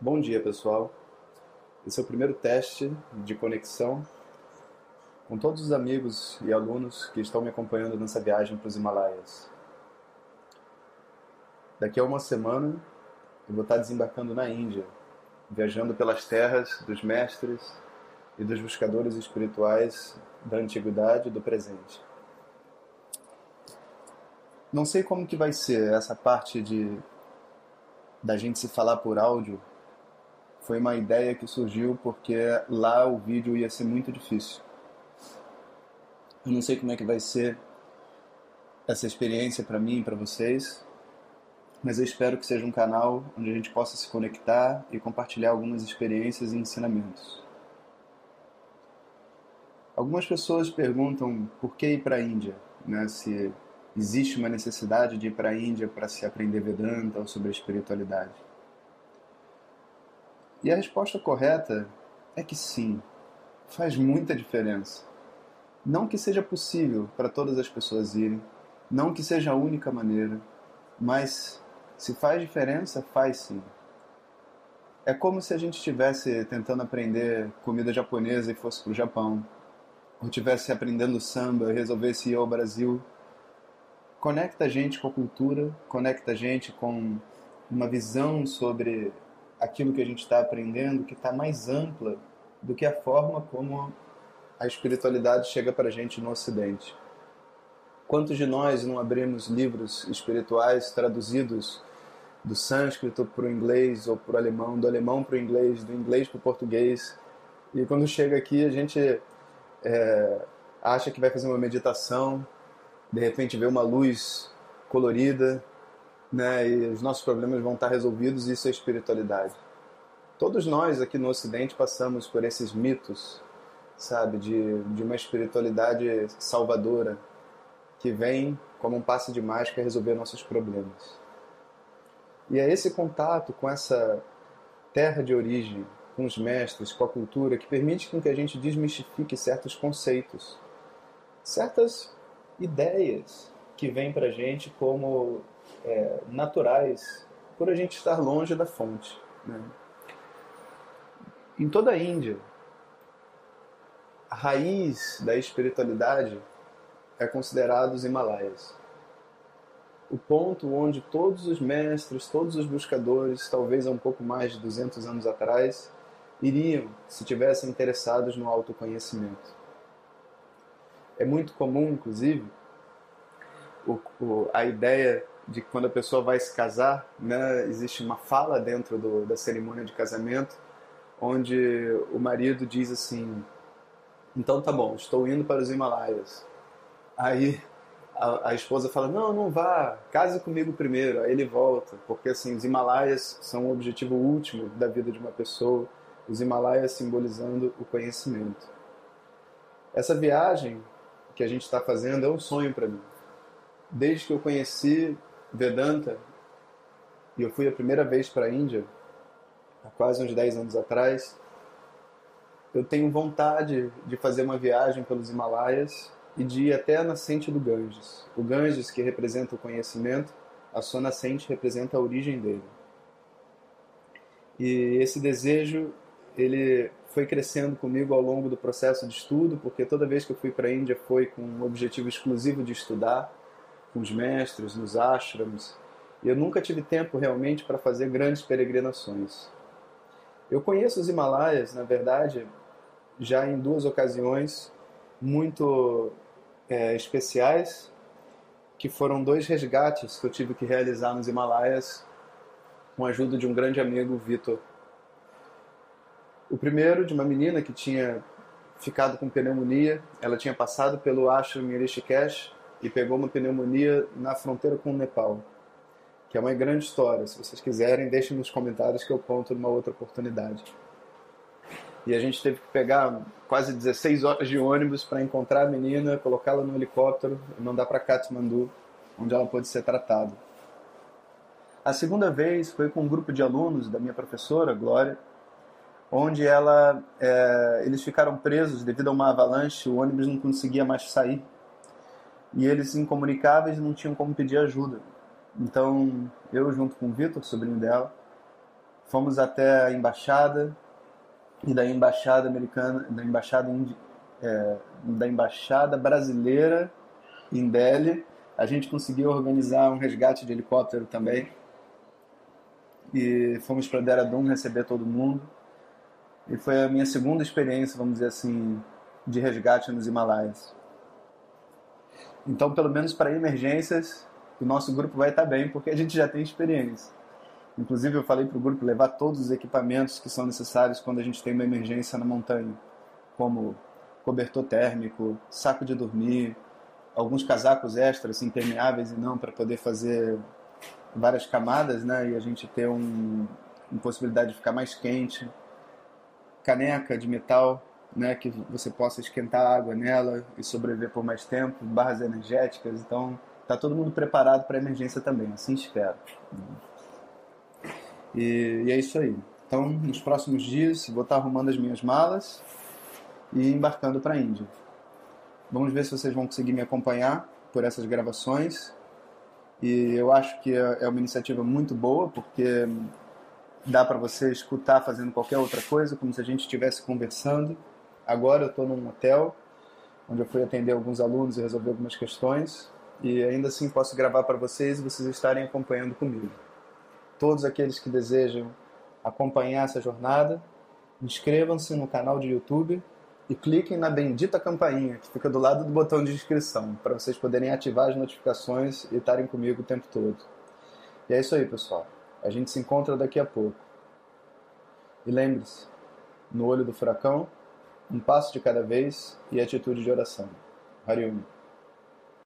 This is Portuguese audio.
Bom dia, pessoal. Esse é o primeiro teste de conexão com todos os amigos e alunos que estão me acompanhando nessa viagem para os Himalaias. Daqui a uma semana eu vou estar desembarcando na Índia, viajando pelas terras dos mestres e dos buscadores espirituais da antiguidade e do presente. Não sei como que vai ser essa parte de da gente se falar por áudio. Foi uma ideia que surgiu porque lá o vídeo ia ser muito difícil. Eu não sei como é que vai ser essa experiência para mim e para vocês, mas eu espero que seja um canal onde a gente possa se conectar e compartilhar algumas experiências e ensinamentos. Algumas pessoas perguntam por que ir para a Índia, né? Se existe uma necessidade de ir para a Índia para se aprender Vedanta ou sobre a espiritualidade. E a resposta correta é que sim, faz muita diferença. Não que seja possível para todas as pessoas irem, não que seja a única maneira, mas se faz diferença, faz sim. É como se a gente estivesse tentando aprender comida japonesa e fosse para o Japão, ou estivesse aprendendo samba e resolvesse ir ao Brasil. Conecta a gente com a cultura, conecta a gente com uma visão sobre aquilo que a gente está aprendendo que está mais ampla do que a forma como a espiritualidade chega para a gente no Ocidente. Quantos de nós não abrimos livros espirituais traduzidos do sânscrito para o inglês ou para o alemão, do alemão para o inglês, do inglês para o português, e quando chega aqui a gente é, acha que vai fazer uma meditação, de repente vê uma luz colorida, né, e os nossos problemas vão estar resolvidos, isso é espiritualidade. Todos nós aqui no Ocidente passamos por esses mitos, sabe, de, de uma espiritualidade salvadora, que vem como um passe de mágica resolver nossos problemas. E é esse contato com essa terra de origem, com os mestres, com a cultura, que permite com que a gente desmistifique certos conceitos, certas ideias que vêm para a gente como é, naturais, por a gente estar longe da fonte. Né? Em toda a Índia, a raiz da espiritualidade é considerado os Himalaias. O ponto onde todos os mestres, todos os buscadores, talvez há um pouco mais de 200 anos atrás, iriam se tivessem interessados no autoconhecimento. É muito comum, inclusive, o, o, a ideia de que quando a pessoa vai se casar, né, existe uma fala dentro do, da cerimônia de casamento, onde o marido diz assim: Então tá bom, estou indo para os Himalaias. Aí a, a, esposa fala: Não, não vá, case comigo primeiro. Aí ele volta, porque assim, os Himalaias são o objetivo último da vida de uma pessoa, os Himalaias simbolizando o conhecimento. Essa viagem que a gente está fazendo é um sonho para mim. Desde que eu conheci Vedanta, e eu fui a primeira vez para a Índia, há quase uns 10 anos atrás, eu tenho vontade de fazer uma viagem pelos Himalaias e de ir até a nascente do Ganges. O Ganges, que representa o conhecimento, a sua nascente representa a origem dele. E esse desejo, ele foi crescendo comigo ao longo do processo de estudo, porque toda vez que eu fui para a Índia foi com o objetivo exclusivo de estudar, com os mestres, nos ashrams. E eu nunca tive tempo realmente para fazer grandes peregrinações. Eu conheço os Himalaias, na verdade, já em duas ocasiões muito é, especiais, que foram dois resgates que eu tive que realizar nos Himalaias com a ajuda de um grande amigo, Vitor. O primeiro, de uma menina que tinha ficado com pneumonia, ela tinha passado pelo ashram em Rishikesh e pegou uma pneumonia na fronteira com o Nepal, que é uma grande história. Se vocês quiserem, deixem nos comentários que eu conto numa outra oportunidade. E a gente teve que pegar quase 16 horas de ônibus para encontrar a menina, colocá-la no helicóptero e mandar para Kathmandu, onde ela pôde ser tratada. A segunda vez foi com um grupo de alunos da minha professora, Glória, onde ela, é, eles ficaram presos devido a uma avalanche, o ônibus não conseguia mais sair e eles incomunicáveis não tinham como pedir ajuda. Então, eu junto com o Vitor, sobrinho dela, Fomos até a embaixada e da embaixada americana, da embaixada é, da embaixada brasileira em Delhi, a gente conseguiu organizar um resgate de helicóptero também. E fomos para Dehradun receber todo mundo. E foi a minha segunda experiência, vamos dizer assim, de resgate nos Himalaias. Então, pelo menos para emergências, o nosso grupo vai estar bem, porque a gente já tem experiência. Inclusive, eu falei para o grupo levar todos os equipamentos que são necessários quando a gente tem uma emergência na montanha, como cobertor térmico, saco de dormir, alguns casacos extras, impermeáveis e não, para poder fazer várias camadas, né? E a gente ter um, uma possibilidade de ficar mais quente. Caneca de metal, né? Que você possa esquentar água nela e sobreviver por mais tempo. Barras energéticas. Então, tá todo mundo preparado para emergência também. Assim espero. E, e, é isso aí. Então, nos próximos dias, vou estar arrumando as minhas malas e embarcando para a Índia. Vamos ver se vocês vão conseguir me acompanhar por essas gravações. E eu acho que é, é uma iniciativa muito boa, porque dá para você escutar fazendo qualquer outra coisa, como se a gente estivesse conversando. Agora eu estou num hotel, onde eu fui atender alguns alunos e resolver algumas questões, e ainda assim posso gravar para vocês e vocês estarem acompanhando comigo. Todos aqueles que desejam acompanhar essa jornada, inscrevam-se no canal de YouTube e cliquem na bendita campainha que fica do lado do botão de inscrição, para vocês poderem ativar as notificações e estarem comigo o tempo todo. E é isso aí, pessoal. A gente se encontra daqui a pouco. E lembre-se, no olho do furacão, um passo de cada vez e atitude de oração. Harium.